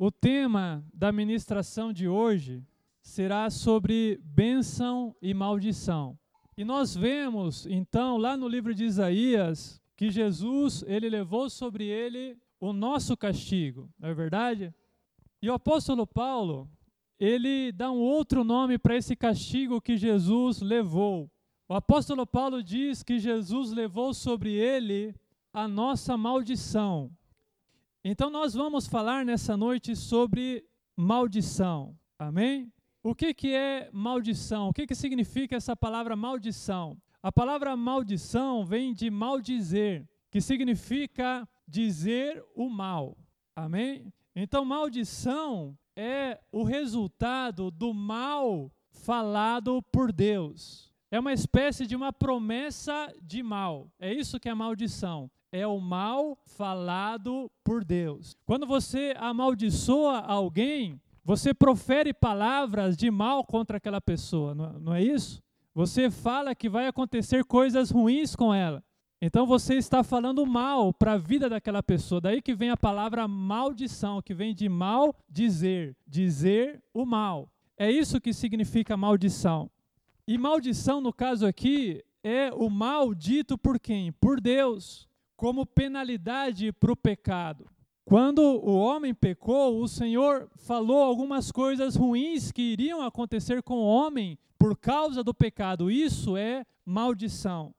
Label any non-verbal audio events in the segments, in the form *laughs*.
O tema da ministração de hoje será sobre bênção e maldição. E nós vemos, então, lá no livro de Isaías, que Jesus, ele levou sobre ele o nosso castigo, não é verdade? E o apóstolo Paulo, ele dá um outro nome para esse castigo que Jesus levou. O apóstolo Paulo diz que Jesus levou sobre ele a nossa maldição. Então nós vamos falar nessa noite sobre maldição. Amém? O que, que é maldição? O que, que significa essa palavra maldição? A palavra maldição vem de maldizer, que significa dizer o mal. Amém? Então, maldição é o resultado do mal falado por Deus. É uma espécie de uma promessa de mal. É isso que é maldição é o mal falado por Deus. Quando você amaldiçoa alguém, você profere palavras de mal contra aquela pessoa, não é isso? Você fala que vai acontecer coisas ruins com ela. Então você está falando mal para a vida daquela pessoa. Daí que vem a palavra maldição, que vem de mal dizer, dizer o mal. É isso que significa maldição. E maldição, no caso aqui, é o mal dito por quem? Por Deus como penalidade para o pecado. Quando o homem pecou, o Senhor falou algumas coisas ruins que iriam acontecer com o homem por causa do pecado. Isso é maldição.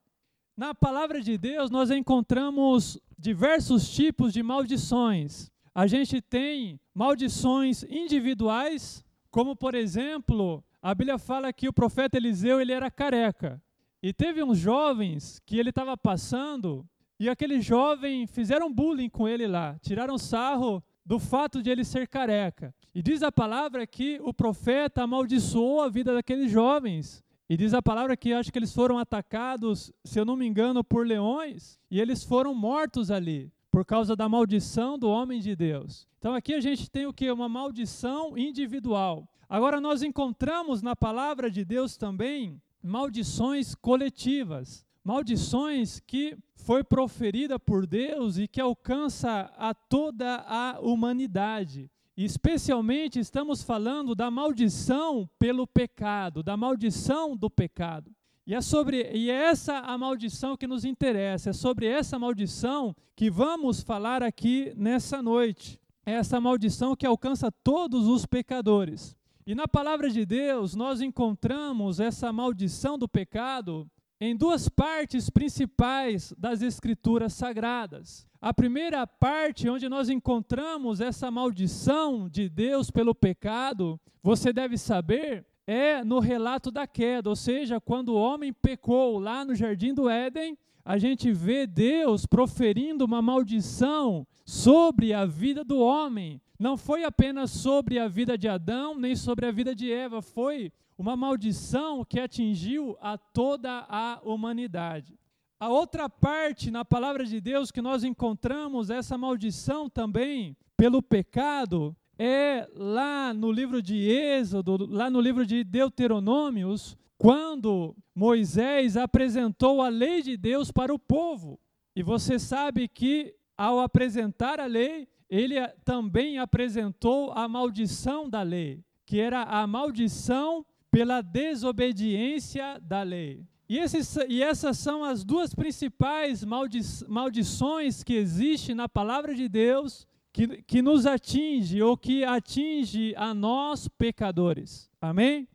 Na palavra de Deus, nós encontramos diversos tipos de maldições. A gente tem maldições individuais, como por exemplo, a Bíblia fala que o profeta Eliseu ele era careca. E teve uns jovens que ele estava passando e aquele jovem fizeram bullying com ele lá, tiraram sarro do fato de ele ser careca. E diz a palavra que o profeta amaldiçoou a vida daqueles jovens. E diz a palavra que acho que eles foram atacados, se eu não me engano, por leões, e eles foram mortos ali, por causa da maldição do homem de Deus. Então aqui a gente tem o que? Uma maldição individual. Agora nós encontramos na palavra de Deus também maldições coletivas maldições que foi proferida por Deus e que alcança a toda a humanidade. especialmente estamos falando da maldição pelo pecado, da maldição do pecado. E é sobre e é essa a maldição que nos interessa, é sobre essa maldição que vamos falar aqui nessa noite. É essa maldição que alcança todos os pecadores. E na palavra de Deus nós encontramos essa maldição do pecado em duas partes principais das Escrituras Sagradas. A primeira parte, onde nós encontramos essa maldição de Deus pelo pecado, você deve saber, é no relato da queda, ou seja, quando o homem pecou lá no jardim do Éden, a gente vê Deus proferindo uma maldição sobre a vida do homem. Não foi apenas sobre a vida de Adão, nem sobre a vida de Eva, foi uma maldição que atingiu a toda a humanidade. A outra parte na palavra de Deus que nós encontramos essa maldição também pelo pecado é lá no livro de Êxodo, lá no livro de Deuteronômios, quando Moisés apresentou a lei de Deus para o povo. E você sabe que ao apresentar a lei, ele também apresentou a maldição da lei, que era a maldição pela desobediência da lei. E, esses, e essas são as duas principais maldi maldições que existem na palavra de Deus que, que nos atinge ou que atinge a nós pecadores. Amém?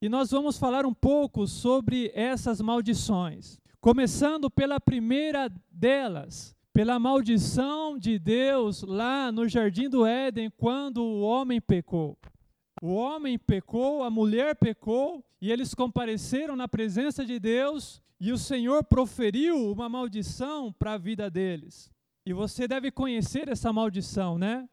E nós vamos falar um pouco sobre essas maldições. Começando pela primeira delas, pela maldição de Deus lá no jardim do Éden, quando o homem pecou. O homem pecou, a mulher pecou, e eles compareceram na presença de Deus, e o Senhor proferiu uma maldição para a vida deles. E você deve conhecer essa maldição, né?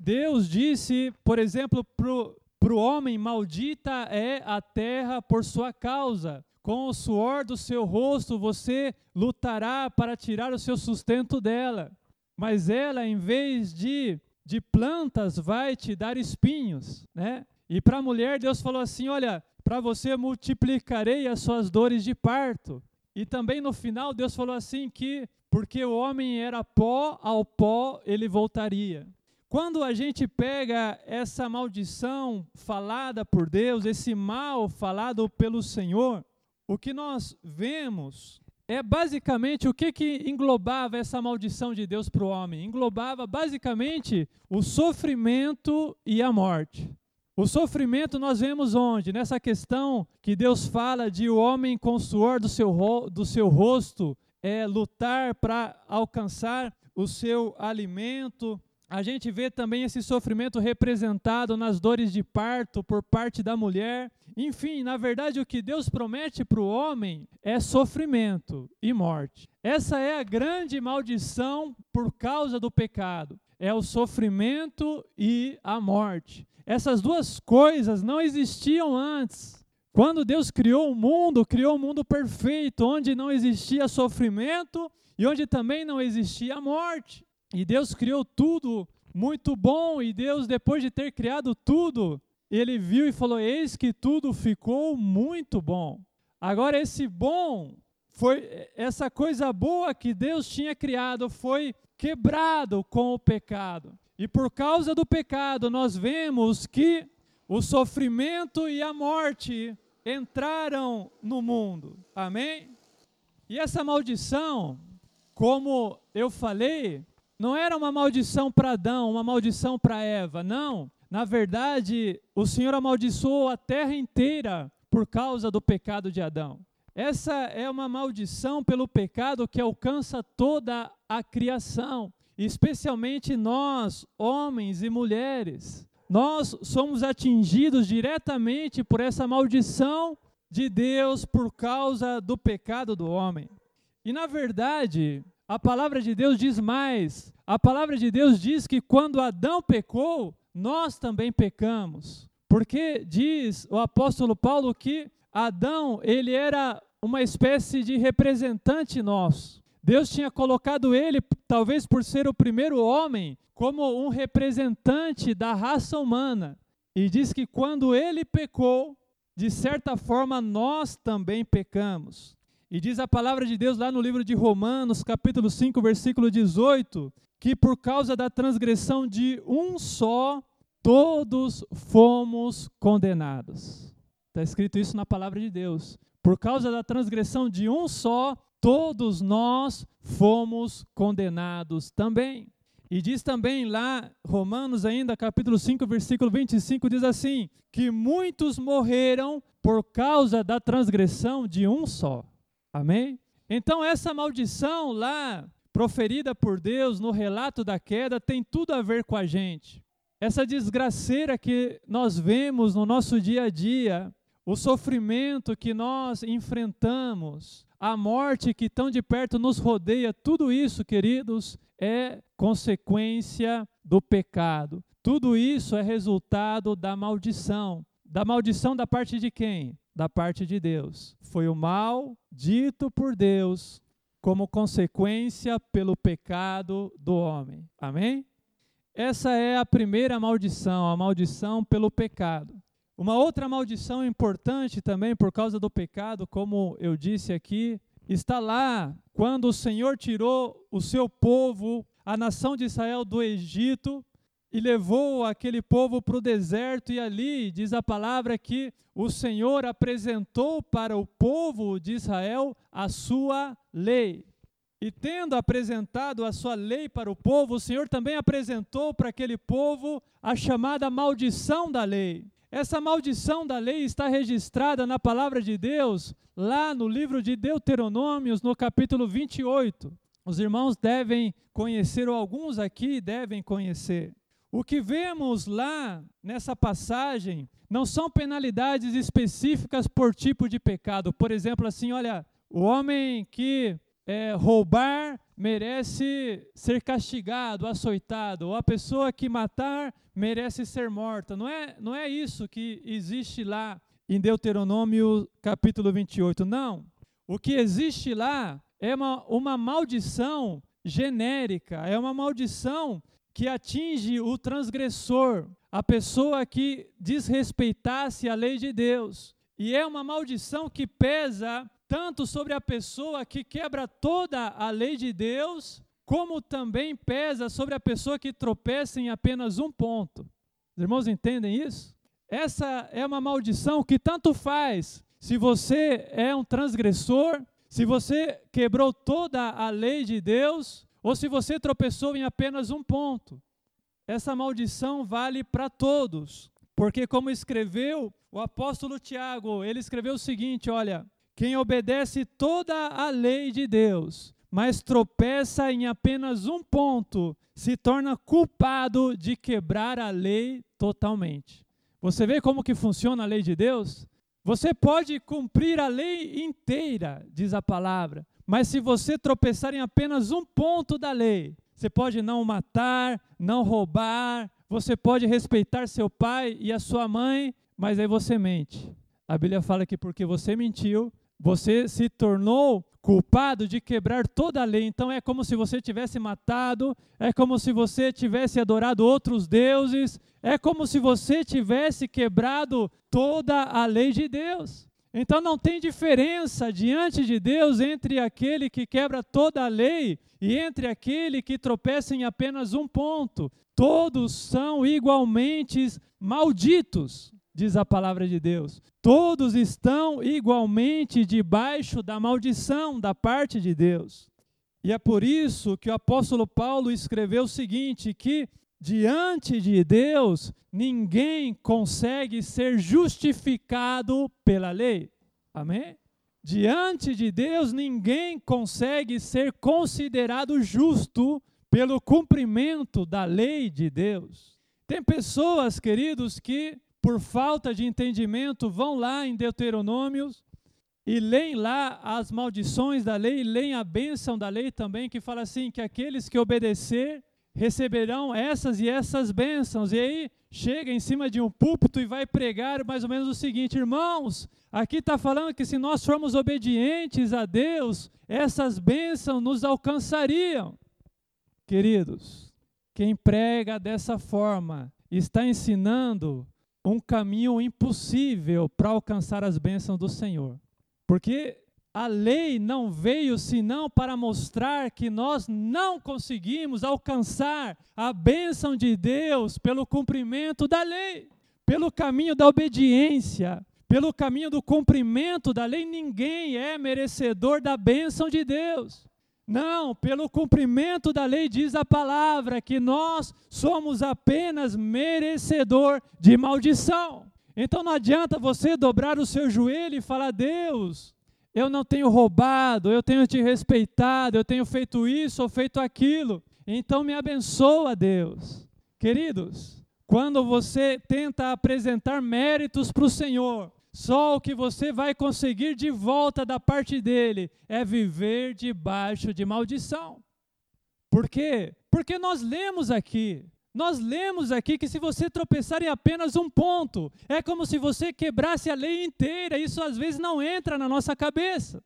Deus disse, por exemplo, para o homem: Maldita é a terra por sua causa. Com o suor do seu rosto você lutará para tirar o seu sustento dela. Mas ela, em vez de de plantas vai te dar espinhos, né? E para a mulher Deus falou assim, olha, para você multiplicarei as suas dores de parto. E também no final Deus falou assim que porque o homem era pó, ao pó ele voltaria. quando a gente pega essa maldição falada por Deus, esse mal falado pelo Senhor, o que nós vemos é basicamente o que, que englobava essa maldição de Deus para o homem? Englobava basicamente o sofrimento e a morte. O sofrimento nós vemos onde? Nessa questão que Deus fala de o homem com o suor do seu, do seu rosto é, lutar para alcançar o seu alimento, a gente vê também esse sofrimento representado nas dores de parto por parte da mulher. Enfim, na verdade, o que Deus promete para o homem é sofrimento e morte. Essa é a grande maldição por causa do pecado: é o sofrimento e a morte. Essas duas coisas não existiam antes. Quando Deus criou o mundo, criou um mundo perfeito, onde não existia sofrimento e onde também não existia morte. E Deus criou tudo muito bom, e Deus, depois de ter criado tudo, ele viu e falou: Eis que tudo ficou muito bom. Agora, esse bom foi essa coisa boa que Deus tinha criado foi quebrado com o pecado. E por causa do pecado, nós vemos que o sofrimento e a morte entraram no mundo. Amém? E essa maldição, como eu falei, não era uma maldição para Adão, uma maldição para Eva, não. Na verdade, o Senhor amaldiçoou a terra inteira por causa do pecado de Adão. Essa é uma maldição pelo pecado que alcança toda a criação, especialmente nós, homens e mulheres. Nós somos atingidos diretamente por essa maldição de Deus por causa do pecado do homem. E na verdade, a palavra de Deus diz mais. A palavra de Deus diz que quando Adão pecou, nós também pecamos. Porque diz o apóstolo Paulo que Adão, ele era uma espécie de representante nosso. Deus tinha colocado ele, talvez por ser o primeiro homem, como um representante da raça humana. E diz que quando ele pecou, de certa forma nós também pecamos. E diz a palavra de Deus lá no livro de Romanos, capítulo 5, versículo 18, que por causa da transgressão de um só, todos fomos condenados. Está escrito isso na palavra de Deus. Por causa da transgressão de um só, todos nós fomos condenados também. E diz também lá, Romanos ainda, capítulo 5, versículo 25, diz assim: que muitos morreram por causa da transgressão de um só. Amém? Então, essa maldição lá, proferida por Deus no relato da queda, tem tudo a ver com a gente. Essa desgraceira que nós vemos no nosso dia a dia, o sofrimento que nós enfrentamos, a morte que tão de perto nos rodeia, tudo isso, queridos, é consequência do pecado. Tudo isso é resultado da maldição. Da maldição da parte de quem? da parte de Deus. Foi o mal dito por Deus como consequência pelo pecado do homem. Amém? Essa é a primeira maldição, a maldição pelo pecado. Uma outra maldição importante também por causa do pecado, como eu disse aqui, está lá quando o Senhor tirou o seu povo, a nação de Israel, do Egito e levou aquele povo para o deserto, e ali diz a palavra que o Senhor apresentou para o povo de Israel a sua lei. E tendo apresentado a sua lei para o povo, o Senhor também apresentou para aquele povo a chamada maldição da lei. Essa maldição da lei está registrada na palavra de Deus, lá no livro de Deuteronômios, no capítulo 28. Os irmãos devem conhecer, ou alguns aqui devem conhecer. O que vemos lá nessa passagem não são penalidades específicas por tipo de pecado. Por exemplo, assim, olha, o homem que é, roubar merece ser castigado, açoitado, ou a pessoa que matar merece ser morta. Não é, não é isso que existe lá em Deuteronômio capítulo 28. Não. O que existe lá é uma, uma maldição genérica, é uma maldição que atinge o transgressor, a pessoa que desrespeitasse a lei de Deus. E é uma maldição que pesa tanto sobre a pessoa que quebra toda a lei de Deus, como também pesa sobre a pessoa que tropeça em apenas um ponto. Os irmãos entendem isso? Essa é uma maldição que tanto faz se você é um transgressor, se você quebrou toda a lei de Deus, ou se você tropeçou em apenas um ponto. Essa maldição vale para todos, porque, como escreveu o apóstolo Tiago, ele escreveu o seguinte: olha, quem obedece toda a lei de Deus, mas tropeça em apenas um ponto, se torna culpado de quebrar a lei totalmente. Você vê como que funciona a lei de Deus? Você pode cumprir a lei inteira, diz a palavra, mas se você tropeçar em apenas um ponto da lei, você pode não matar, não roubar, você pode respeitar seu pai e a sua mãe, mas aí você mente. A Bíblia fala que porque você mentiu, você se tornou culpado de quebrar toda a lei. Então é como se você tivesse matado, é como se você tivesse adorado outros deuses, é como se você tivesse quebrado toda a lei de Deus. Então não tem diferença diante de Deus entre aquele que quebra toda a lei e entre aquele que tropeça em apenas um ponto. Todos são igualmente malditos, diz a palavra de Deus. Todos estão igualmente debaixo da maldição da parte de Deus. E é por isso que o apóstolo Paulo escreveu o seguinte: que diante de Deus, ninguém consegue ser justificado pela lei. Amém? Diante de Deus, ninguém consegue ser considerado justo pelo cumprimento da lei de Deus. Tem pessoas, queridos, que por falta de entendimento vão lá em Deuteronômios e leem lá as maldições da lei, leem a bênção da lei também, que fala assim: que aqueles que obedecer receberão essas e essas bênçãos. E aí chega em cima de um púlpito e vai pregar mais ou menos o seguinte: irmãos, aqui está falando que se nós formos obedientes a Deus, essas bênçãos nos alcançariam. Queridos, quem prega dessa forma está ensinando um caminho impossível para alcançar as bênçãos do Senhor. Porque a lei não veio senão para mostrar que nós não conseguimos alcançar a bênção de Deus pelo cumprimento da lei, pelo caminho da obediência, pelo caminho do cumprimento da lei. Ninguém é merecedor da bênção de Deus. Não, pelo cumprimento da lei diz a palavra que nós somos apenas merecedor de maldição. Então não adianta você dobrar o seu joelho e falar: Deus, eu não tenho roubado, eu tenho te respeitado, eu tenho feito isso ou feito aquilo. Então me abençoa, Deus. Queridos, quando você tenta apresentar méritos para o Senhor, só o que você vai conseguir de volta da parte dele é viver debaixo de maldição. Por quê? Porque nós lemos aqui, nós lemos aqui que se você tropeçar em apenas um ponto, é como se você quebrasse a lei inteira. Isso às vezes não entra na nossa cabeça.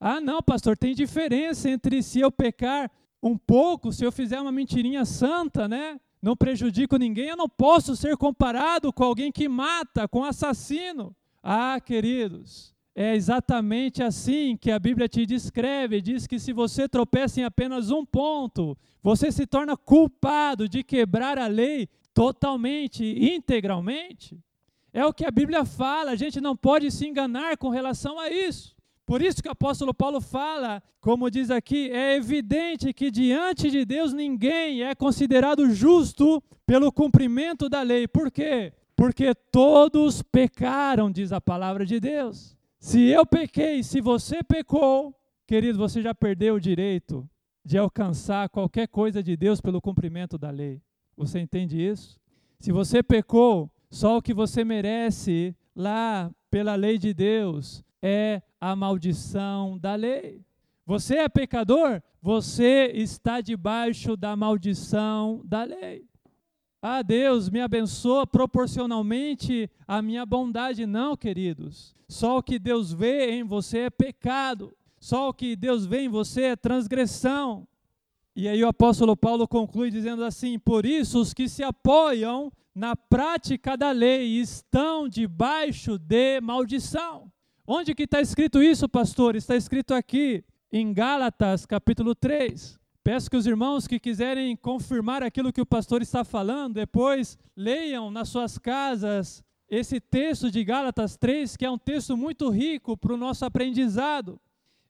Ah, não, pastor, tem diferença entre se eu pecar um pouco, se eu fizer uma mentirinha santa, né? Não prejudico ninguém, eu não posso ser comparado com alguém que mata, com assassino. Ah, queridos, é exatamente assim que a Bíblia te descreve. Diz que se você tropeça em apenas um ponto, você se torna culpado de quebrar a lei totalmente, integralmente. É o que a Bíblia fala, a gente não pode se enganar com relação a isso. Por isso que o apóstolo Paulo fala, como diz aqui, é evidente que diante de Deus ninguém é considerado justo pelo cumprimento da lei. Por quê? Porque todos pecaram, diz a palavra de Deus. Se eu pequei, se você pecou, querido, você já perdeu o direito de alcançar qualquer coisa de Deus pelo cumprimento da lei. Você entende isso? Se você pecou, só o que você merece lá pela lei de Deus é a maldição da lei. Você é pecador? Você está debaixo da maldição da lei. Ah, Deus me abençoa proporcionalmente à minha bondade. Não, queridos. Só o que Deus vê em você é pecado. Só o que Deus vê em você é transgressão. E aí o apóstolo Paulo conclui dizendo assim: Por isso os que se apoiam na prática da lei estão debaixo de maldição. Onde que está escrito isso, pastor? Está escrito aqui em Gálatas capítulo 3. Peço que os irmãos que quiserem confirmar aquilo que o pastor está falando, depois leiam nas suas casas esse texto de Gálatas 3, que é um texto muito rico para o nosso aprendizado.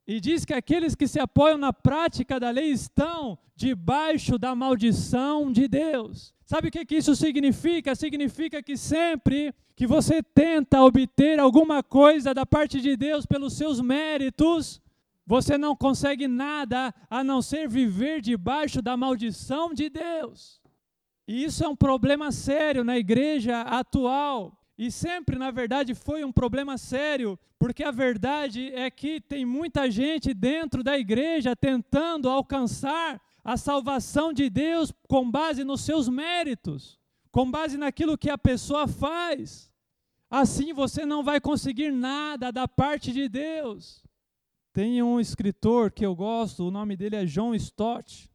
E diz que aqueles que se apoiam na prática da lei estão debaixo da maldição de Deus. Sabe o que, que isso significa? Significa que sempre que você tenta obter alguma coisa da parte de Deus pelos seus méritos, você não consegue nada a não ser viver debaixo da maldição de Deus. E isso é um problema sério na igreja atual. E sempre, na verdade, foi um problema sério, porque a verdade é que tem muita gente dentro da igreja tentando alcançar a salvação de Deus com base nos seus méritos, com base naquilo que a pessoa faz. Assim você não vai conseguir nada da parte de Deus. Tem um escritor que eu gosto, o nome dele é John Stott.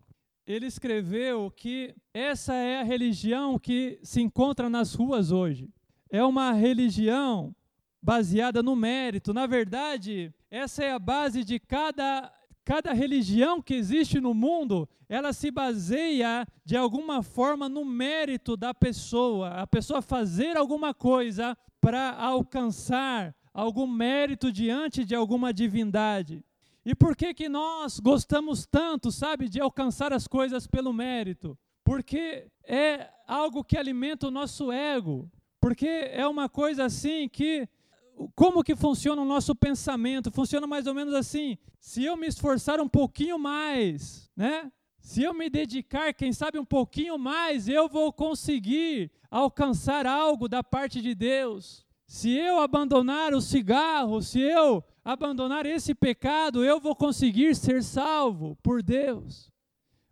Ele escreveu que essa é a religião que se encontra nas ruas hoje é uma religião baseada no mérito. Na verdade, essa é a base de cada cada religião que existe no mundo, ela se baseia de alguma forma no mérito da pessoa, a pessoa fazer alguma coisa para alcançar algum mérito diante de alguma divindade. E por que que nós gostamos tanto, sabe, de alcançar as coisas pelo mérito? Porque é algo que alimenta o nosso ego. Porque é uma coisa assim que como que funciona o nosso pensamento? Funciona mais ou menos assim: se eu me esforçar um pouquinho mais, né? Se eu me dedicar, quem sabe um pouquinho mais, eu vou conseguir alcançar algo da parte de Deus. Se eu abandonar o cigarro, se eu abandonar esse pecado, eu vou conseguir ser salvo por Deus.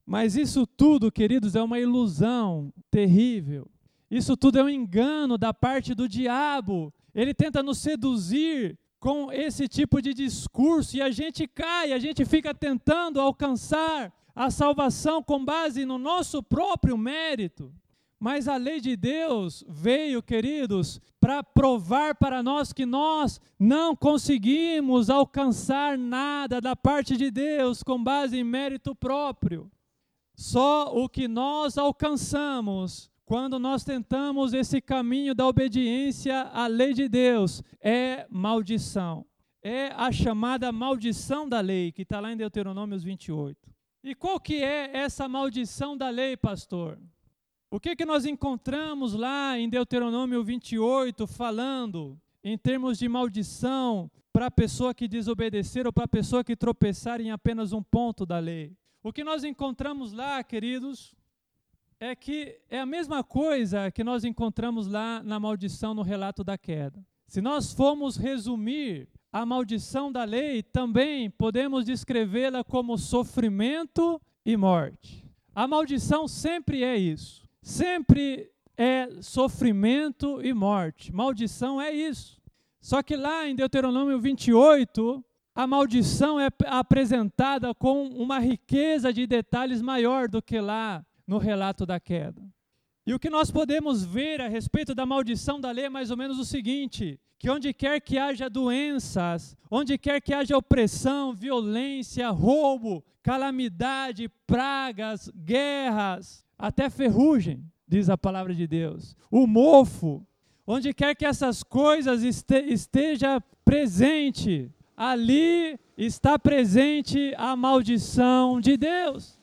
Mas isso tudo, queridos, é uma ilusão terrível. Isso tudo é um engano da parte do diabo. Ele tenta nos seduzir com esse tipo de discurso e a gente cai, a gente fica tentando alcançar a salvação com base no nosso próprio mérito. Mas a lei de Deus veio, queridos, para provar para nós que nós não conseguimos alcançar nada da parte de Deus com base em mérito próprio. Só o que nós alcançamos quando nós tentamos esse caminho da obediência à lei de Deus, é maldição. É a chamada maldição da lei, que está lá em Deuteronômio 28. E qual que é essa maldição da lei, pastor? O que, que nós encontramos lá em Deuteronômio 28 falando em termos de maldição para a pessoa que desobedecer ou para a pessoa que tropeçar em apenas um ponto da lei? O que nós encontramos lá, queridos, é que é a mesma coisa que nós encontramos lá na maldição no relato da queda. Se nós formos resumir a maldição da lei, também podemos descrevê-la como sofrimento e morte. A maldição sempre é isso. Sempre é sofrimento e morte. Maldição é isso. Só que lá em Deuteronômio 28, a maldição é apresentada com uma riqueza de detalhes maior do que lá no relato da queda. E o que nós podemos ver a respeito da maldição da lei é mais ou menos o seguinte: que onde quer que haja doenças, onde quer que haja opressão, violência, roubo, calamidade, pragas, guerras, até ferrugem, diz a palavra de Deus, o mofo, onde quer que essas coisas este, esteja presente, ali está presente a maldição de Deus.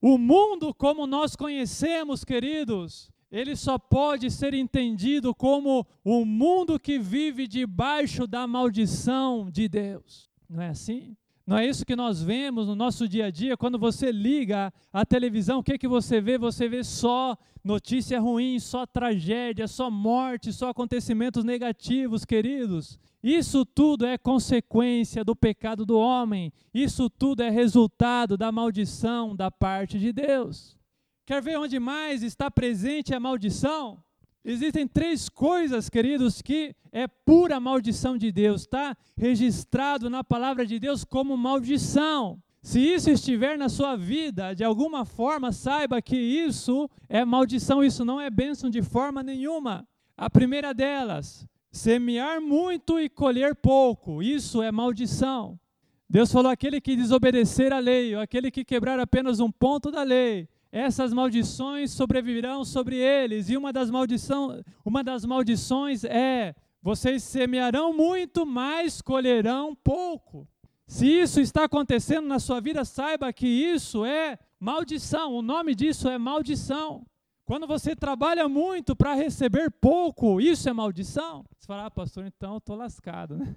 O mundo como nós conhecemos, queridos, ele só pode ser entendido como o mundo que vive debaixo da maldição de Deus. Não é assim? Não é isso que nós vemos no nosso dia a dia? Quando você liga a televisão, o que, que você vê? Você vê só notícia ruim, só tragédia, só morte, só acontecimentos negativos, queridos. Isso tudo é consequência do pecado do homem. Isso tudo é resultado da maldição da parte de Deus. Quer ver onde mais está presente a maldição? Existem três coisas, queridos, que é pura maldição de Deus, está registrado na palavra de Deus como maldição. Se isso estiver na sua vida, de alguma forma, saiba que isso é maldição, isso não é bênção de forma nenhuma. A primeira delas, Semear muito e colher pouco, isso é maldição. Deus falou: aquele que desobedecer a lei, ou aquele que quebrar apenas um ponto da lei, essas maldições sobreviverão sobre eles. E uma das, maldição, uma das maldições é: vocês semearão muito, mas colherão pouco. Se isso está acontecendo na sua vida, saiba que isso é maldição. O nome disso é maldição. Quando você trabalha muito para receber pouco, isso é maldição? Você fala, ah, pastor, então eu estou lascado, né?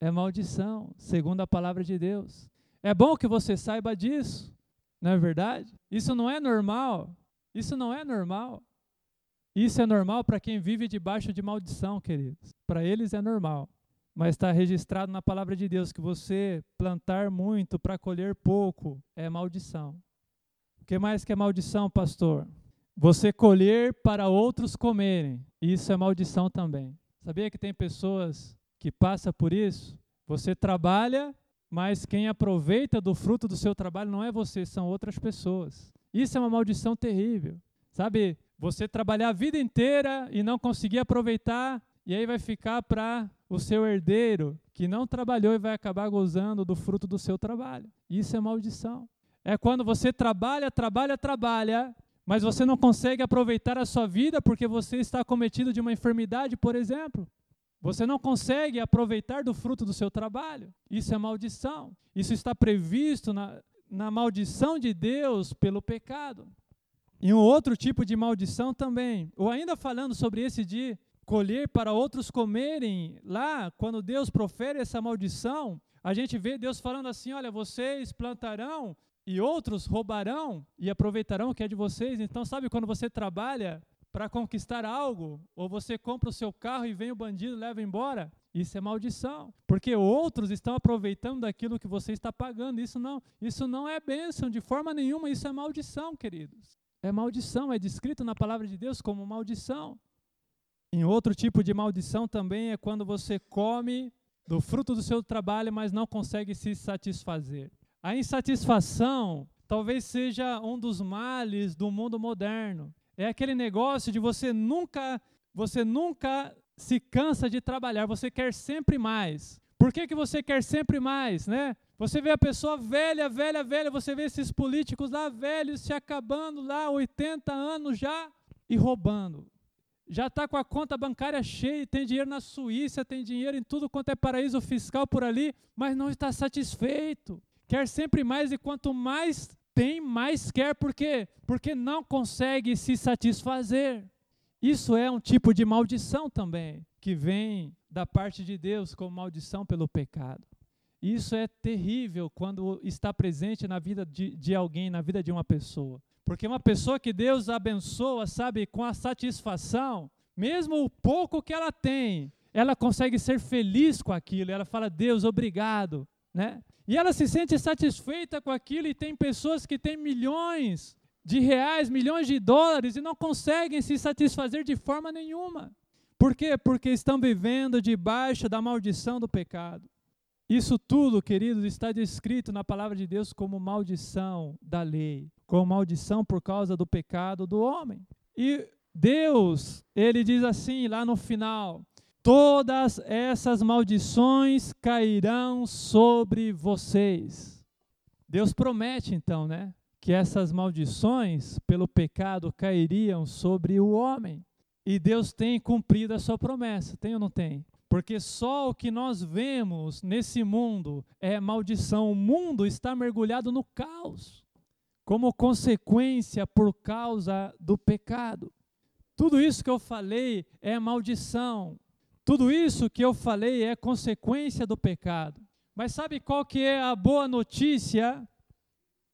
É maldição, segundo a palavra de Deus. É bom que você saiba disso, não é verdade? Isso não é normal. Isso não é normal. Isso é normal para quem vive debaixo de maldição, queridos. Para eles é normal. Mas está registrado na palavra de Deus que você plantar muito para colher pouco é maldição. O que mais que é maldição, pastor? Você colher para outros comerem. Isso é maldição também. Sabia que tem pessoas que passam por isso? Você trabalha, mas quem aproveita do fruto do seu trabalho não é você, são outras pessoas. Isso é uma maldição terrível. Sabe, você trabalhar a vida inteira e não conseguir aproveitar, e aí vai ficar para o seu herdeiro, que não trabalhou e vai acabar gozando do fruto do seu trabalho. Isso é maldição. É quando você trabalha, trabalha, trabalha, mas você não consegue aproveitar a sua vida porque você está cometido de uma enfermidade, por exemplo. Você não consegue aproveitar do fruto do seu trabalho. Isso é maldição. Isso está previsto na, na maldição de Deus pelo pecado. E um outro tipo de maldição também. Ou ainda falando sobre esse de colher para outros comerem, lá, quando Deus profere essa maldição, a gente vê Deus falando assim: olha, vocês plantarão e outros roubarão e aproveitarão o que é de vocês. Então, sabe quando você trabalha para conquistar algo, ou você compra o seu carro e vem o bandido e leva embora? Isso é maldição, porque outros estão aproveitando daquilo que você está pagando. Isso não, isso não é bênção de forma nenhuma, isso é maldição, queridos. É maldição, é descrito na palavra de Deus como maldição. Em outro tipo de maldição também é quando você come do fruto do seu trabalho, mas não consegue se satisfazer. A insatisfação talvez seja um dos males do mundo moderno. É aquele negócio de você nunca, você nunca se cansa de trabalhar, você quer sempre mais. Por que, que você quer sempre mais, né? Você vê a pessoa velha, velha, velha, você vê esses políticos lá velhos se acabando lá, 80 anos já, e roubando. Já está com a conta bancária cheia, tem dinheiro na Suíça, tem dinheiro em tudo quanto é paraíso fiscal por ali, mas não está satisfeito quer sempre mais e quanto mais tem, mais quer. Por quê? Porque não consegue se satisfazer. Isso é um tipo de maldição também, que vem da parte de Deus como maldição pelo pecado. Isso é terrível quando está presente na vida de, de alguém, na vida de uma pessoa. Porque uma pessoa que Deus abençoa, sabe, com a satisfação, mesmo o pouco que ela tem, ela consegue ser feliz com aquilo. Ela fala, Deus, obrigado. Né? E ela se sente satisfeita com aquilo, e tem pessoas que têm milhões de reais, milhões de dólares e não conseguem se satisfazer de forma nenhuma. Por quê? Porque estão vivendo debaixo da maldição do pecado. Isso tudo, queridos, está descrito na palavra de Deus como maldição da lei, como maldição por causa do pecado do homem. E Deus, ele diz assim lá no final: todas essas maldições cairão sobre vocês. Deus promete então, né, que essas maldições pelo pecado cairiam sobre o homem. E Deus tem cumprido a sua promessa, tem ou não tem? Porque só o que nós vemos nesse mundo é maldição. O mundo está mergulhado no caos, como consequência por causa do pecado. Tudo isso que eu falei é maldição, tudo isso que eu falei é consequência do pecado. Mas sabe qual que é a boa notícia?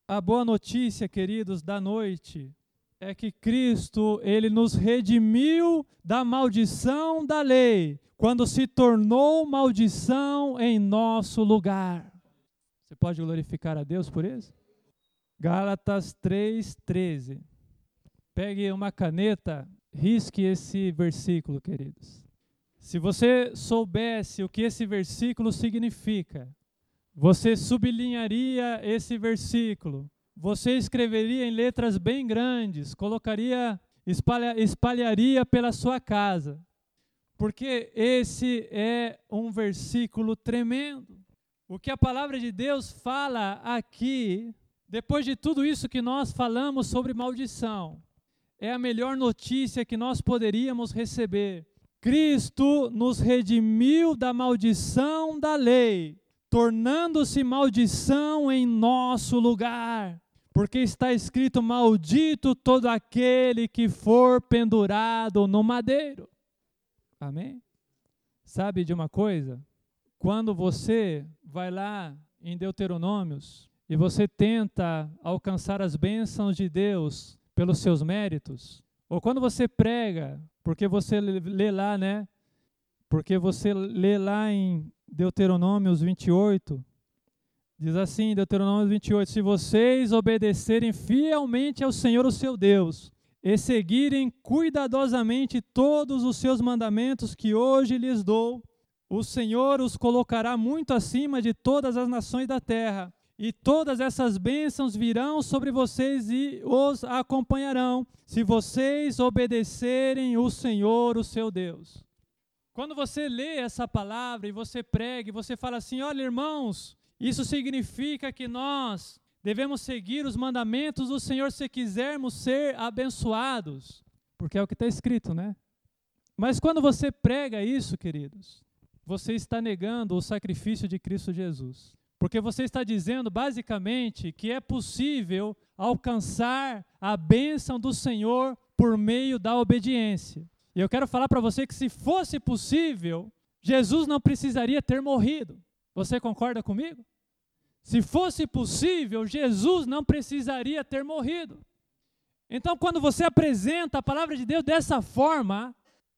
A boa notícia, queridos, da noite é que Cristo, ele nos redimiu da maldição da lei, quando se tornou maldição em nosso lugar. Você pode glorificar a Deus por isso? Gálatas 3:13. Pegue uma caneta, risque esse versículo, queridos. Se você soubesse o que esse versículo significa, você sublinharia esse versículo, você escreveria em letras bem grandes, colocaria, espalha, espalharia pela sua casa, porque esse é um versículo tremendo. o que a palavra de Deus fala aqui, depois de tudo isso que nós falamos sobre maldição, é a melhor notícia que nós poderíamos receber. Cristo nos redimiu da maldição da lei, tornando-se maldição em nosso lugar. Porque está escrito: Maldito todo aquele que for pendurado no madeiro. Amém? Sabe de uma coisa? Quando você vai lá em Deuteronômios e você tenta alcançar as bênçãos de Deus pelos seus méritos, ou quando você prega, porque você lê lá, né? Porque você lê lá em Deuteronômios 28, diz assim, Deuteronômios 28, se vocês obedecerem fielmente ao Senhor, o seu Deus, e seguirem cuidadosamente todos os seus mandamentos que hoje lhes dou, o Senhor os colocará muito acima de todas as nações da terra, e todas essas bênçãos virão sobre vocês e os acompanharão, se vocês obedecerem o Senhor, o seu Deus. Quando você lê essa palavra e você prega, e você fala assim: olha, irmãos, isso significa que nós devemos seguir os mandamentos do Senhor se quisermos ser abençoados, porque é o que está escrito, né? Mas quando você prega isso, queridos, você está negando o sacrifício de Cristo Jesus. Porque você está dizendo, basicamente, que é possível alcançar a bênção do Senhor por meio da obediência. E eu quero falar para você que se fosse possível, Jesus não precisaria ter morrido. Você concorda comigo? Se fosse possível, Jesus não precisaria ter morrido. Então, quando você apresenta a palavra de Deus dessa forma,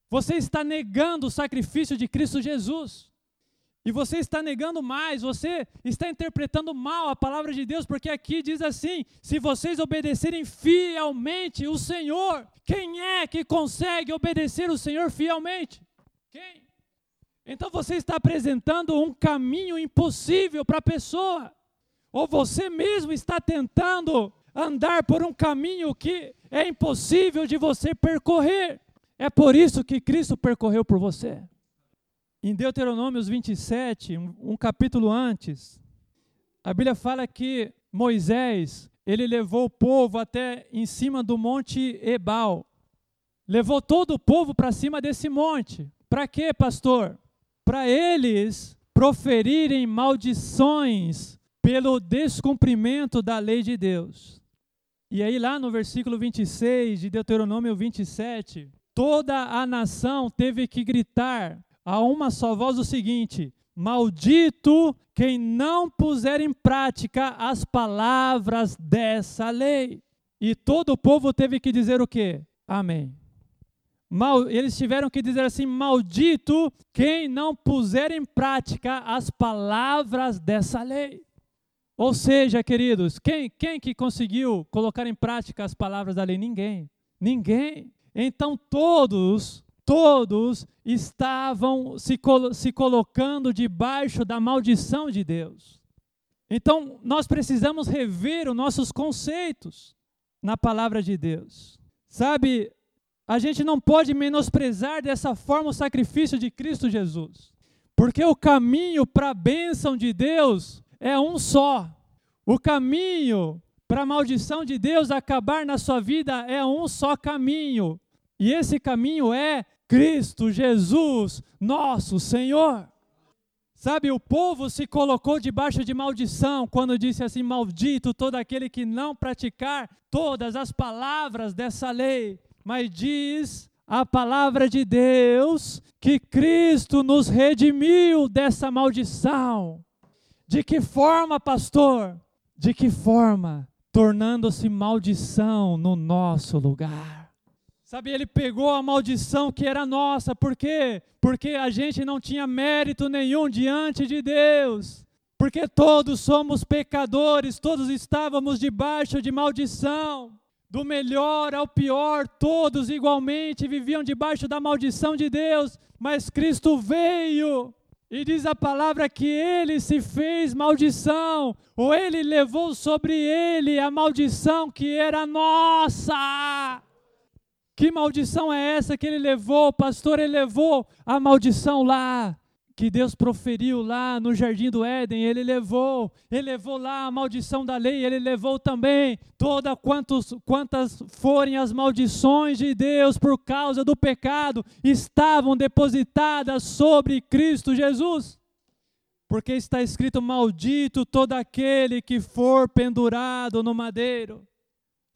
você está negando o sacrifício de Cristo Jesus. E você está negando mais, você está interpretando mal a palavra de Deus, porque aqui diz assim: se vocês obedecerem fielmente o Senhor, quem é que consegue obedecer o Senhor fielmente? Quem? Então você está apresentando um caminho impossível para a pessoa, ou você mesmo está tentando andar por um caminho que é impossível de você percorrer. É por isso que Cristo percorreu por você. Em Deuteronômios 27, um, um capítulo antes, a Bíblia fala que Moisés, ele levou o povo até em cima do monte Ebal. Levou todo o povo para cima desse monte. Para quê, pastor? Para eles proferirem maldições pelo descumprimento da lei de Deus. E aí, lá no versículo 26 de Deuteronômio 27, toda a nação teve que gritar a uma só voz o seguinte: Maldito quem não puser em prática as palavras dessa lei. E todo o povo teve que dizer o quê? Amém. Mal, eles tiveram que dizer assim: Maldito quem não puser em prática as palavras dessa lei. Ou seja, queridos, quem, quem que conseguiu colocar em prática as palavras da lei? Ninguém. Ninguém. Então todos, todos estavam se, colo se colocando debaixo da maldição de Deus. Então nós precisamos rever os nossos conceitos na palavra de Deus. Sabe, a gente não pode menosprezar dessa forma o sacrifício de Cristo Jesus, porque o caminho para a bênção de Deus é um só. O caminho para a maldição de Deus acabar na sua vida é um só caminho. E esse caminho é Cristo Jesus, nosso Senhor. Sabe, o povo se colocou debaixo de maldição quando disse assim: Maldito todo aquele que não praticar todas as palavras dessa lei. Mas diz a palavra de Deus que Cristo nos redimiu dessa maldição. De que forma, pastor? De que forma? Tornando-se maldição no nosso lugar. Sabe, ele pegou a maldição que era nossa, por quê? Porque a gente não tinha mérito nenhum diante de Deus. Porque todos somos pecadores, todos estávamos debaixo de maldição. Do melhor ao pior, todos igualmente viviam debaixo da maldição de Deus, mas Cristo veio e diz a palavra que ele se fez maldição, ou ele levou sobre ele a maldição que era nossa. Que maldição é essa que ele levou, pastor? Ele levou a maldição lá que Deus proferiu lá no jardim do Éden, ele levou, ele levou lá a maldição da lei, ele levou também toda quantos, quantas forem as maldições de Deus por causa do pecado, estavam depositadas sobre Cristo Jesus. Porque está escrito: Maldito todo aquele que for pendurado no madeiro.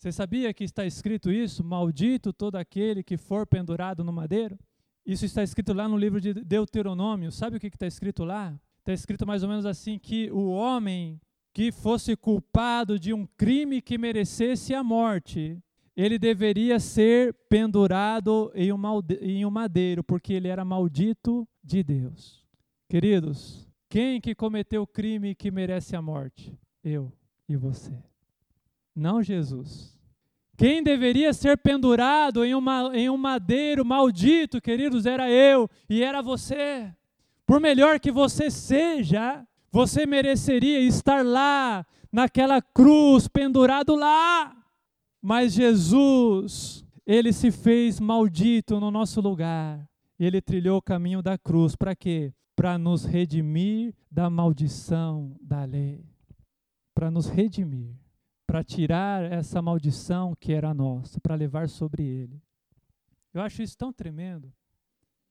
Você sabia que está escrito isso? Maldito todo aquele que for pendurado no madeiro? Isso está escrito lá no livro de Deuteronômio. Sabe o que está escrito lá? Está escrito mais ou menos assim: que o homem que fosse culpado de um crime que merecesse a morte, ele deveria ser pendurado em um madeiro, porque ele era maldito de Deus. Queridos, quem que cometeu o crime que merece a morte? Eu e você. Não Jesus. Quem deveria ser pendurado em, uma, em um madeiro maldito, queridos, era eu e era você. Por melhor que você seja, você mereceria estar lá, naquela cruz, pendurado lá. Mas Jesus, ele se fez maldito no nosso lugar. Ele trilhou o caminho da cruz. Para quê? Para nos redimir da maldição da lei. Para nos redimir para tirar essa maldição que era nossa, para levar sobre ele. Eu acho isso tão tremendo.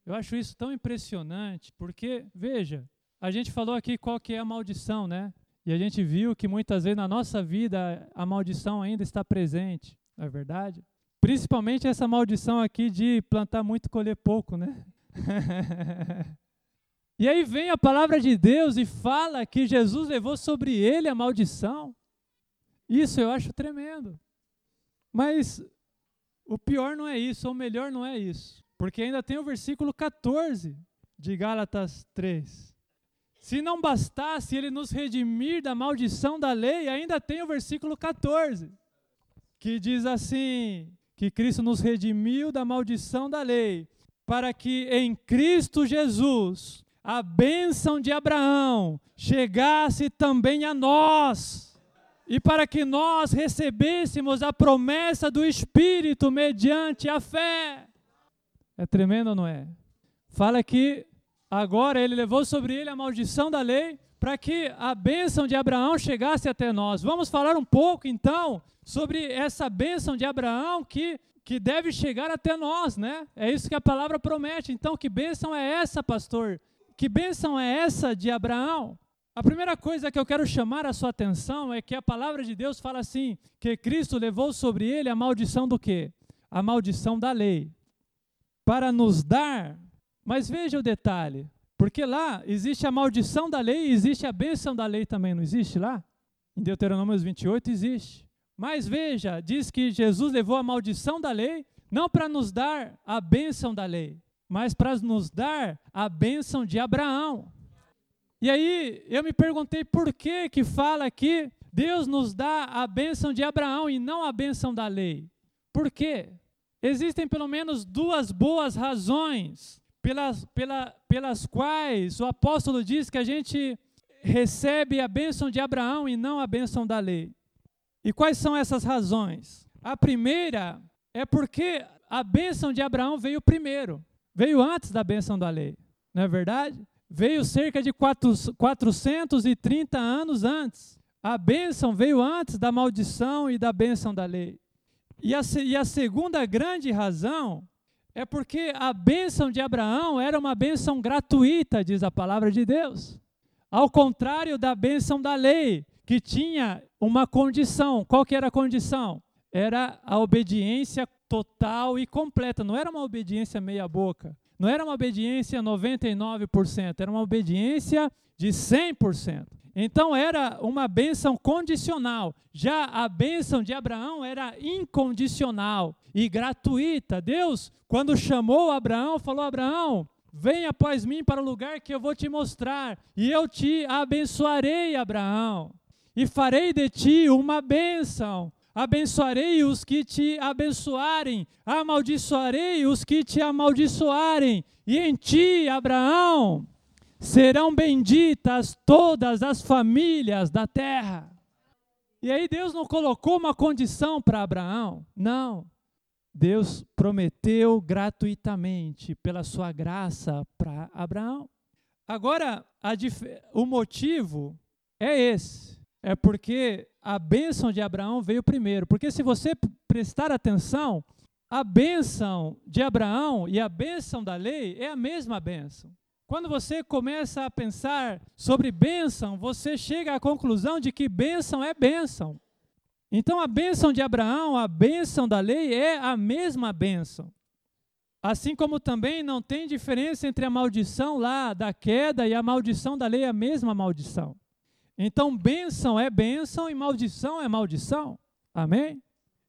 Eu acho isso tão impressionante, porque, veja, a gente falou aqui qual que é a maldição, né? E a gente viu que muitas vezes na nossa vida a maldição ainda está presente, não é verdade? Principalmente essa maldição aqui de plantar muito, colher pouco, né? *laughs* e aí vem a palavra de Deus e fala que Jesus levou sobre ele a maldição. Isso eu acho tremendo. Mas o pior não é isso, ou melhor não é isso. Porque ainda tem o versículo 14 de Gálatas 3. Se não bastasse ele nos redimir da maldição da lei, ainda tem o versículo 14, que diz assim: que Cristo nos redimiu da maldição da lei, para que em Cristo Jesus a bênção de Abraão chegasse também a nós e para que nós recebêssemos a promessa do Espírito mediante a fé. É tremendo não é? Fala que agora ele levou sobre ele a maldição da lei para que a bênção de Abraão chegasse até nós. Vamos falar um pouco então sobre essa bênção de Abraão que que deve chegar até nós, né? É isso que a palavra promete. Então, que bênção é essa, pastor? Que bênção é essa de Abraão? A primeira coisa que eu quero chamar a sua atenção é que a palavra de Deus fala assim, que Cristo levou sobre ele a maldição do quê? A maldição da lei. Para nos dar, mas veja o detalhe, porque lá existe a maldição da lei e existe a bênção da lei também, não existe lá? Em Deuteronômio 28 existe. Mas veja, diz que Jesus levou a maldição da lei, não para nos dar a bênção da lei, mas para nos dar a bênção de Abraão. E aí eu me perguntei por que que fala que Deus nos dá a bênção de Abraão e não a bênção da lei. Por quê? Existem pelo menos duas boas razões pelas, pela, pelas quais o apóstolo diz que a gente recebe a bênção de Abraão e não a bênção da lei. E quais são essas razões? A primeira é porque a bênção de Abraão veio primeiro, veio antes da bênção da lei, não é verdade? Veio cerca de 430 anos antes. A bênção veio antes da maldição e da bênção da lei. E a, e a segunda grande razão é porque a bênção de Abraão era uma bênção gratuita, diz a palavra de Deus. Ao contrário da bênção da lei, que tinha uma condição. Qual que era a condição? Era a obediência total e completa, não era uma obediência meia boca. Não era uma obediência 99%, era uma obediência de 100%. Então era uma bênção condicional. Já a bênção de Abraão era incondicional e gratuita. Deus, quando chamou Abraão, falou: Abraão, vem após mim para o lugar que eu vou te mostrar, e eu te abençoarei, Abraão, e farei de ti uma bênção abençoarei os que te abençoarem, amaldiçoarei os que te amaldiçoarem, e em ti, Abraão, serão benditas todas as famílias da terra. E aí Deus não colocou uma condição para Abraão, não. Deus prometeu gratuitamente, pela sua graça, para Abraão. Agora, o motivo é esse. É porque a bênção de Abraão veio primeiro. Porque se você prestar atenção, a bênção de Abraão e a bênção da lei é a mesma bênção. Quando você começa a pensar sobre bênção, você chega à conclusão de que bênção é bênção. Então a bênção de Abraão, a bênção da lei é a mesma bênção. Assim como também não tem diferença entre a maldição lá da queda e a maldição da lei, é a mesma maldição. Então, bênção é bênção e maldição é maldição. Amém?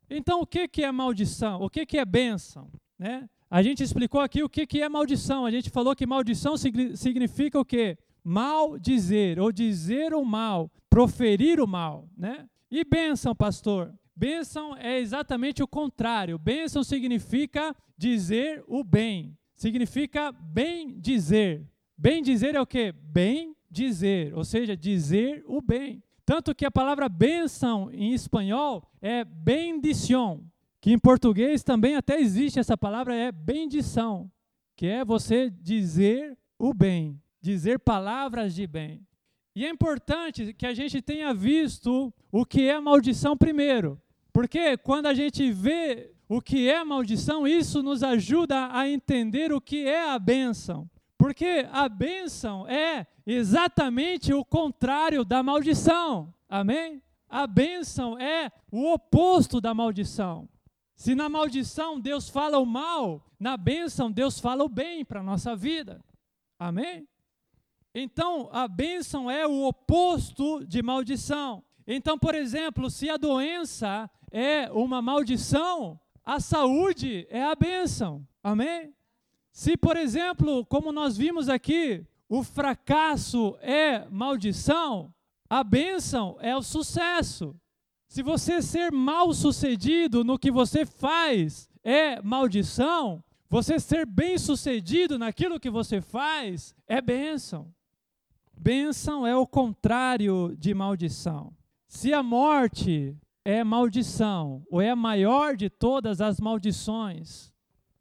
Então, o que, que é maldição? O que, que é bênção? Né? A gente explicou aqui o que, que é maldição. A gente falou que maldição significa o quê? Mal dizer, ou dizer o mal, proferir o mal. Né? E bênção, pastor? Bênção é exatamente o contrário. Bênção significa dizer o bem. Significa bem dizer. Bem dizer é o que? Bem dizer, ou seja, dizer o bem. Tanto que a palavra bênção em espanhol é bendición, que em português também até existe essa palavra, é bendição, que é você dizer o bem, dizer palavras de bem. E é importante que a gente tenha visto o que é maldição primeiro. Porque quando a gente vê o que é maldição, isso nos ajuda a entender o que é a bênção. Porque a bênção é exatamente o contrário da maldição. Amém? A bênção é o oposto da maldição. Se na maldição Deus fala o mal, na bênção Deus fala o bem para a nossa vida. Amém? Então, a bênção é o oposto de maldição. Então, por exemplo, se a doença é uma maldição, a saúde é a bênção. Amém? Se, por exemplo, como nós vimos aqui, o fracasso é maldição, a bênção é o sucesso. Se você ser mal sucedido no que você faz é maldição, você ser bem sucedido naquilo que você faz é bênção. Bênção é o contrário de maldição. Se a morte é maldição, ou é a maior de todas as maldições,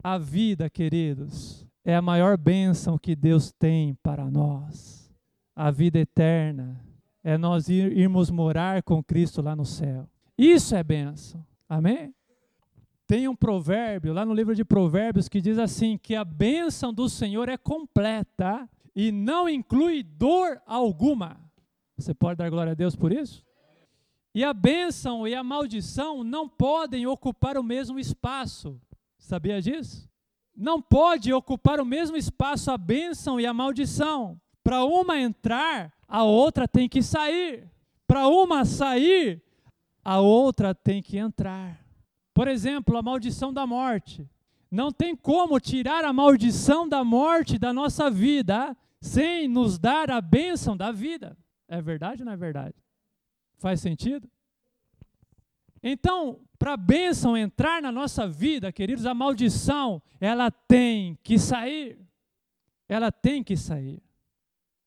a vida, queridos, é a maior bênção que Deus tem para nós. A vida eterna é nós ir, irmos morar com Cristo lá no céu. Isso é bênção. Amém? Tem um provérbio lá no livro de Provérbios que diz assim: que a bênção do Senhor é completa e não inclui dor alguma. Você pode dar glória a Deus por isso? E a bênção e a maldição não podem ocupar o mesmo espaço. Sabia disso? Não pode ocupar o mesmo espaço a bênção e a maldição. Para uma entrar, a outra tem que sair. Para uma sair, a outra tem que entrar. Por exemplo, a maldição da morte. Não tem como tirar a maldição da morte da nossa vida sem nos dar a bênção da vida. É verdade ou não é verdade? Faz sentido? Então, para a bênção entrar na nossa vida, queridos, a maldição, ela tem que sair. Ela tem que sair.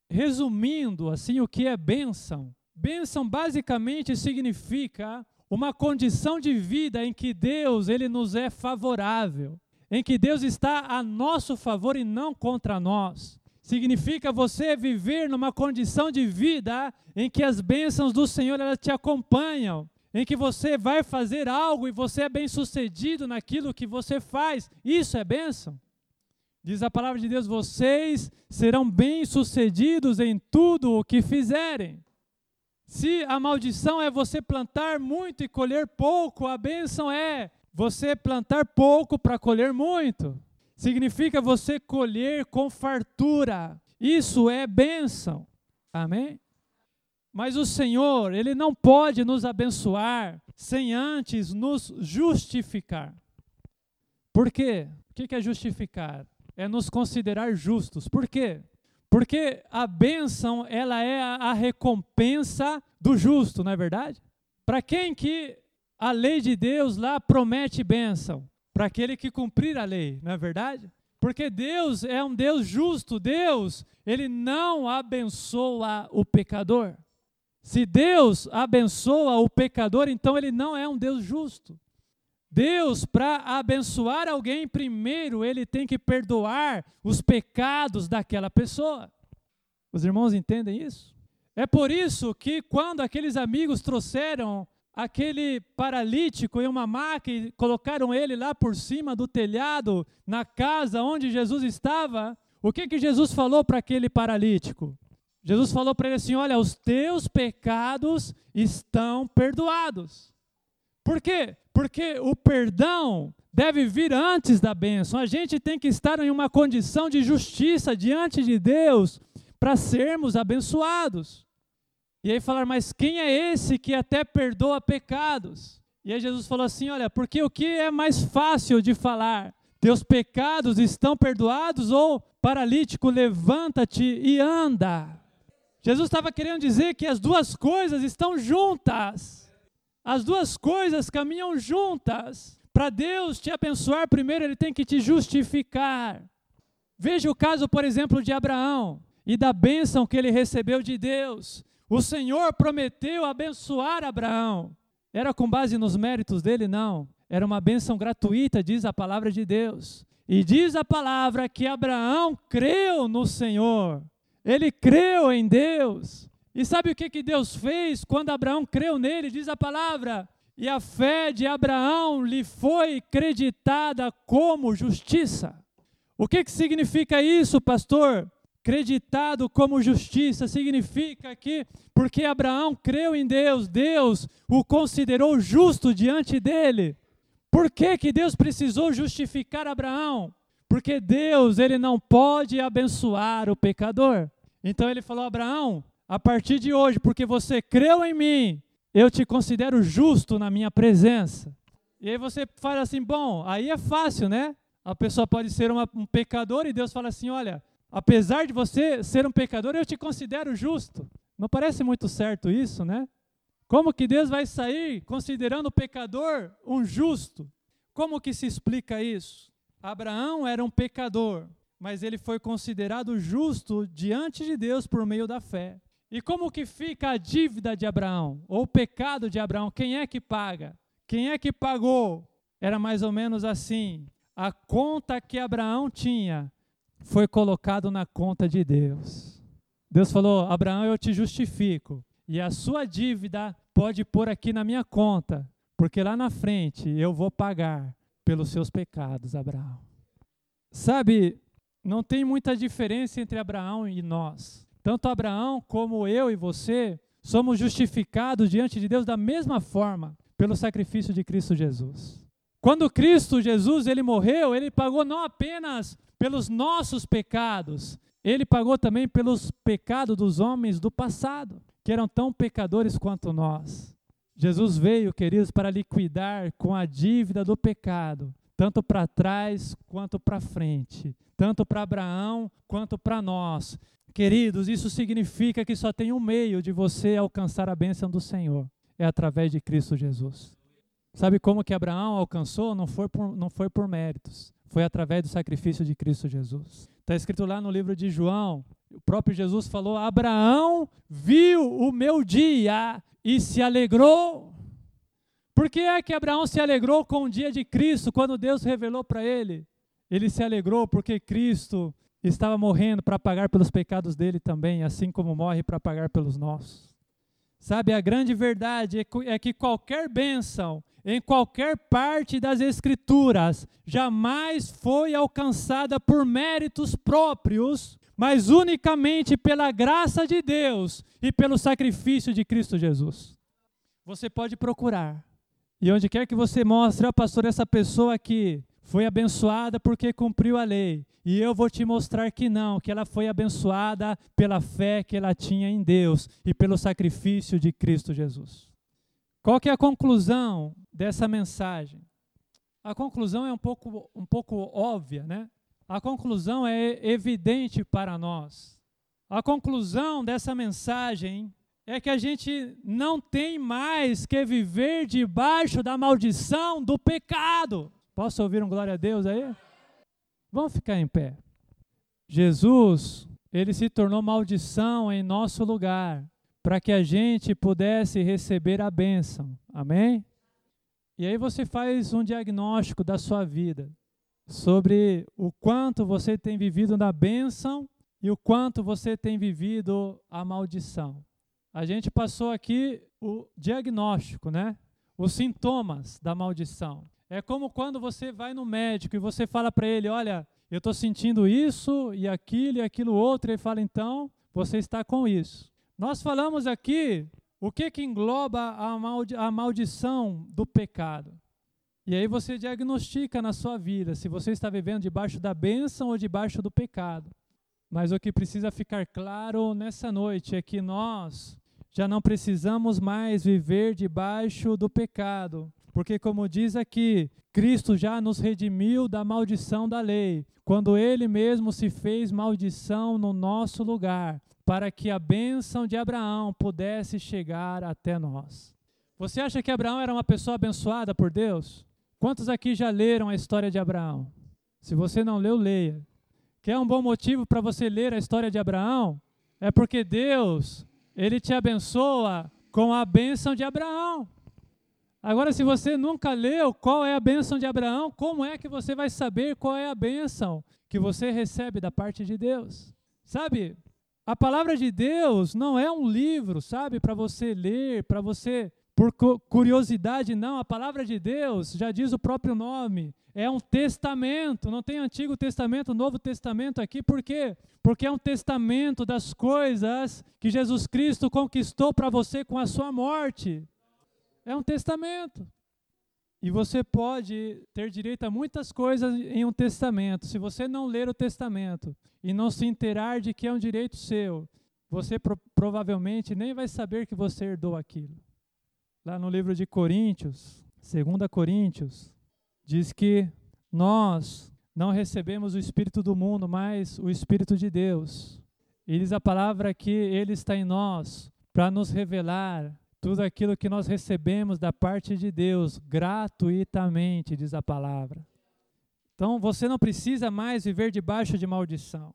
Resumindo, assim, o que é bênção? Bênção basicamente significa uma condição de vida em que Deus ele nos é favorável, em que Deus está a nosso favor e não contra nós. Significa você viver numa condição de vida em que as bênçãos do Senhor elas te acompanham, em que você vai fazer algo e você é bem-sucedido naquilo que você faz. Isso é bênção. Diz a palavra de Deus: vocês serão bem-sucedidos em tudo o que fizerem. Se a maldição é você plantar muito e colher pouco, a bênção é você plantar pouco para colher muito significa você colher com fartura. Isso é bênção. Amém? Mas o Senhor, Ele não pode nos abençoar sem antes nos justificar. Por quê? O que é justificar? É nos considerar justos. Por quê? Porque a bênção, ela é a recompensa do justo, não é verdade? Para quem que a lei de Deus lá promete bênção? para aquele que cumprir a lei, não é verdade? Porque Deus é um Deus justo, Deus, ele não abençoa o pecador. Se Deus abençoa o pecador, então ele não é um Deus justo. Deus, para abençoar alguém, primeiro ele tem que perdoar os pecados daquela pessoa. Os irmãos entendem isso? É por isso que quando aqueles amigos trouxeram aquele paralítico em uma maca e colocaram ele lá por cima do telhado, na casa onde Jesus estava, o que que Jesus falou para aquele paralítico? Jesus falou para ele assim: Olha, os teus pecados estão perdoados. Por quê? Porque o perdão deve vir antes da bênção. A gente tem que estar em uma condição de justiça diante de Deus para sermos abençoados. E aí falar, mas quem é esse que até perdoa pecados? E aí Jesus falou assim: olha, porque o que é mais fácil de falar? Teus pecados estão perdoados ou paralítico, levanta-te e anda. Jesus estava querendo dizer que as duas coisas estão juntas. As duas coisas caminham juntas. Para Deus te abençoar, primeiro ele tem que te justificar. Veja o caso, por exemplo, de Abraão e da bênção que ele recebeu de Deus. O Senhor prometeu abençoar Abraão. Era com base nos méritos dele? Não. Era uma bênção gratuita, diz a palavra de Deus. E diz a palavra que Abraão creu no Senhor. Ele creu em Deus. E sabe o que, que Deus fez quando Abraão creu nele? Diz a palavra. E a fé de Abraão lhe foi creditada como justiça. O que, que significa isso, pastor? creditado como justiça significa que, porque Abraão creu em Deus, Deus o considerou justo diante dele. Por que, que Deus precisou justificar Abraão? Porque Deus, ele não pode abençoar o pecador. Então ele falou: Abraão, a partir de hoje, porque você creu em mim, eu te considero justo na minha presença. E aí você fala assim: bom, aí é fácil, né? A pessoa pode ser uma, um pecador e Deus fala assim: olha, apesar de você ser um pecador, eu te considero justo. Não parece muito certo isso, né? Como que Deus vai sair considerando o pecador um justo? Como que se explica isso? Abraão era um pecador, mas ele foi considerado justo diante de Deus por meio da fé. E como que fica a dívida de Abraão, ou o pecado de Abraão? Quem é que paga? Quem é que pagou? Era mais ou menos assim: a conta que Abraão tinha foi colocado na conta de Deus. Deus falou: Abraão, eu te justifico, e a sua dívida pode pôr aqui na minha conta, porque lá na frente eu vou pagar pelos seus pecados, Abraão. Sabe, não tem muita diferença entre Abraão e nós. Tanto Abraão como eu e você somos justificados diante de Deus da mesma forma, pelo sacrifício de Cristo Jesus. Quando Cristo Jesus ele morreu, ele pagou não apenas pelos nossos pecados, ele pagou também pelos pecados dos homens do passado, que eram tão pecadores quanto nós. Jesus veio, queridos, para liquidar com a dívida do pecado, tanto para trás quanto para frente, tanto para Abraão quanto para nós. Queridos, isso significa que só tem um meio de você alcançar a bênção do Senhor, é através de Cristo Jesus. Sabe como que Abraão alcançou? Não foi por, não foi por méritos, foi através do sacrifício de Cristo Jesus. Está escrito lá no livro de João, o próprio Jesus falou: Abraão viu o meu dia e se alegrou. Por que é que Abraão se alegrou com o dia de Cristo, quando Deus revelou para ele? Ele se alegrou porque Cristo estava morrendo para pagar pelos pecados dele também, assim como morre para pagar pelos nossos. Sabe, a grande verdade é que é qualquer bênção em qualquer parte das Escrituras, jamais foi alcançada por méritos próprios, mas unicamente pela graça de Deus e pelo sacrifício de Cristo Jesus. Você pode procurar. E onde quer que você mostre, ó pastor, essa pessoa aqui foi abençoada porque cumpriu a lei. E eu vou te mostrar que não, que ela foi abençoada pela fé que ela tinha em Deus e pelo sacrifício de Cristo Jesus. Qual que é a conclusão dessa mensagem? A conclusão é um pouco, um pouco óbvia, né? A conclusão é evidente para nós. A conclusão dessa mensagem é que a gente não tem mais que viver debaixo da maldição do pecado. Posso ouvir um glória a Deus aí? Vamos ficar em pé. Jesus, ele se tornou maldição em nosso lugar para que a gente pudesse receber a bênção. Amém? E aí você faz um diagnóstico da sua vida sobre o quanto você tem vivido na bênção e o quanto você tem vivido a maldição. A gente passou aqui o diagnóstico, né? Os sintomas da maldição. É como quando você vai no médico e você fala para ele: Olha, eu estou sentindo isso e aquilo e aquilo outro. Ele fala: Então, você está com isso. Nós falamos aqui o que, que engloba a, maldi a maldição do pecado. E aí você diagnostica na sua vida se você está vivendo debaixo da bênção ou debaixo do pecado. Mas o que precisa ficar claro nessa noite é que nós já não precisamos mais viver debaixo do pecado, porque, como diz aqui, Cristo já nos redimiu da maldição da lei, quando Ele mesmo se fez maldição no nosso lugar, para que a bênção de Abraão pudesse chegar até nós. Você acha que Abraão era uma pessoa abençoada por Deus? Quantos aqui já leram a história de Abraão? Se você não leu, leia. Quer um bom motivo para você ler a história de Abraão? É porque Deus ele te abençoa com a bênção de Abraão. Agora, se você nunca leu qual é a bênção de Abraão, como é que você vai saber qual é a bênção que você recebe da parte de Deus? Sabe, a palavra de Deus não é um livro, sabe, para você ler, para você por curiosidade, não. A palavra de Deus, já diz o próprio nome, é um testamento. Não tem Antigo Testamento, Novo Testamento aqui, por quê? Porque é um testamento das coisas que Jesus Cristo conquistou para você com a sua morte. É um testamento. E você pode ter direito a muitas coisas em um testamento. Se você não ler o testamento e não se inteirar de que é um direito seu, você pro provavelmente nem vai saber que você herdou aquilo lá no livro de Coríntios, 2 Coríntios, diz que nós não recebemos o Espírito do mundo, mas o Espírito de Deus. E diz a palavra que Ele está em nós para nos revelar tudo aquilo que nós recebemos da parte de Deus gratuitamente, diz a palavra. Então você não precisa mais viver debaixo de maldição.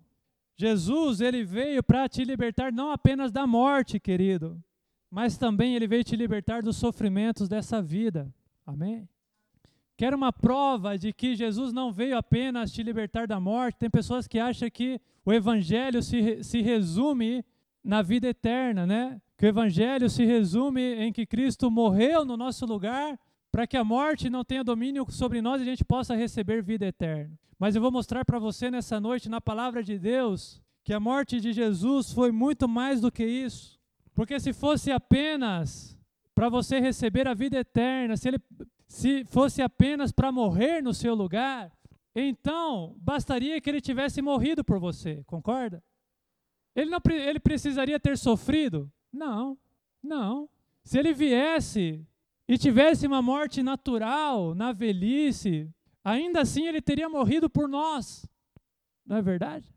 Jesus, ele veio para te libertar não apenas da morte, querido, mas também ele veio te libertar dos sofrimentos dessa vida. Amém? Quer uma prova de que Jesus não veio apenas te libertar da morte? Tem pessoas que acham que o evangelho se, se resume na vida eterna, né? Que o evangelho se resume em que Cristo morreu no nosso lugar para que a morte não tenha domínio sobre nós e a gente possa receber vida eterna. Mas eu vou mostrar para você nessa noite, na palavra de Deus, que a morte de Jesus foi muito mais do que isso. Porque se fosse apenas para você receber a vida eterna, se ele se fosse apenas para morrer no seu lugar, então bastaria que ele tivesse morrido por você, concorda? Ele não ele precisaria ter sofrido? Não. Não. Se ele viesse e tivesse uma morte natural na velhice, ainda assim ele teria morrido por nós. Não é verdade?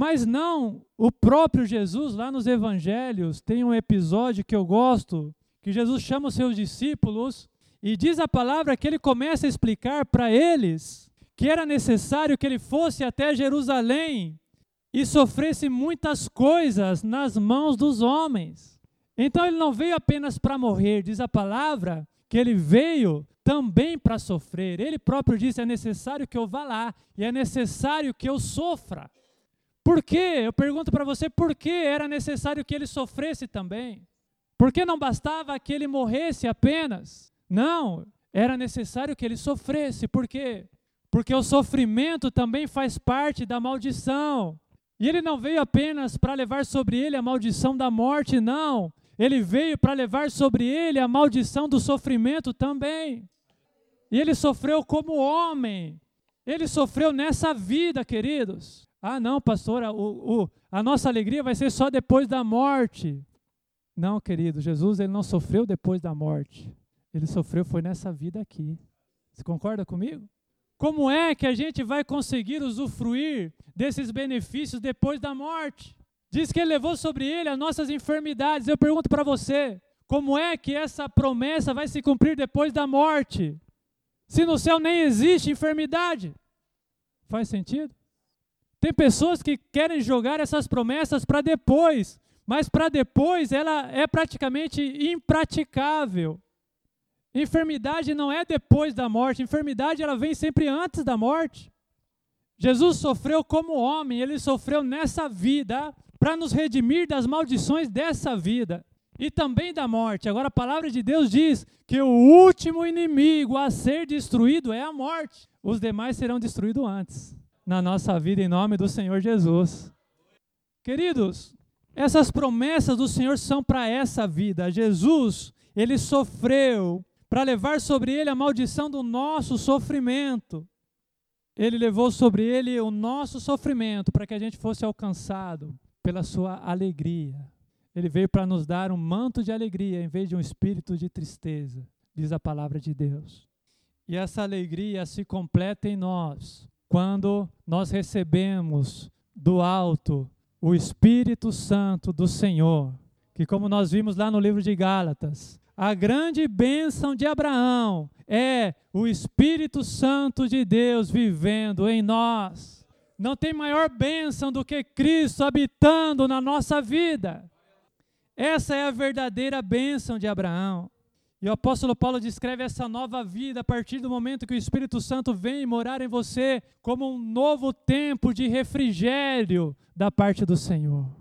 Mas não, o próprio Jesus, lá nos evangelhos, tem um episódio que eu gosto, que Jesus chama os seus discípulos e diz a palavra que ele começa a explicar para eles que era necessário que ele fosse até Jerusalém e sofresse muitas coisas nas mãos dos homens. Então ele não veio apenas para morrer, diz a palavra que ele veio também para sofrer. Ele próprio disse: é necessário que eu vá lá e é necessário que eu sofra. Por quê? Eu pergunto para você, por que era necessário que ele sofresse também? Por que não bastava que ele morresse apenas? Não, era necessário que ele sofresse. Por quê? Porque o sofrimento também faz parte da maldição. E ele não veio apenas para levar sobre ele a maldição da morte, não. Ele veio para levar sobre ele a maldição do sofrimento também. E ele sofreu como homem. Ele sofreu nessa vida, queridos. Ah, não, pastor, o, o, a nossa alegria vai ser só depois da morte. Não, querido, Jesus ele não sofreu depois da morte. Ele sofreu foi nessa vida aqui. Você concorda comigo? Como é que a gente vai conseguir usufruir desses benefícios depois da morte? Diz que ele levou sobre ele as nossas enfermidades. Eu pergunto para você, como é que essa promessa vai se cumprir depois da morte? Se no céu nem existe enfermidade. Faz sentido? Tem pessoas que querem jogar essas promessas para depois, mas para depois ela é praticamente impraticável. Enfermidade não é depois da morte, enfermidade ela vem sempre antes da morte. Jesus sofreu como homem, ele sofreu nessa vida para nos redimir das maldições dessa vida e também da morte. Agora a palavra de Deus diz que o último inimigo a ser destruído é a morte. Os demais serão destruídos antes, na nossa vida, em nome do Senhor Jesus. Queridos, essas promessas do Senhor são para essa vida. Jesus, ele sofreu para levar sobre ele a maldição do nosso sofrimento. Ele levou sobre ele o nosso sofrimento para que a gente fosse alcançado pela sua alegria. Ele veio para nos dar um manto de alegria em vez de um espírito de tristeza, diz a palavra de Deus. E essa alegria se completa em nós quando nós recebemos do alto o Espírito Santo do Senhor, que, como nós vimos lá no livro de Gálatas, a grande bênção de Abraão é o Espírito Santo de Deus vivendo em nós. Não tem maior bênção do que Cristo habitando na nossa vida. Essa é a verdadeira bênção de Abraão. E o apóstolo Paulo descreve essa nova vida a partir do momento que o Espírito Santo vem morar em você como um novo tempo de refrigério da parte do Senhor.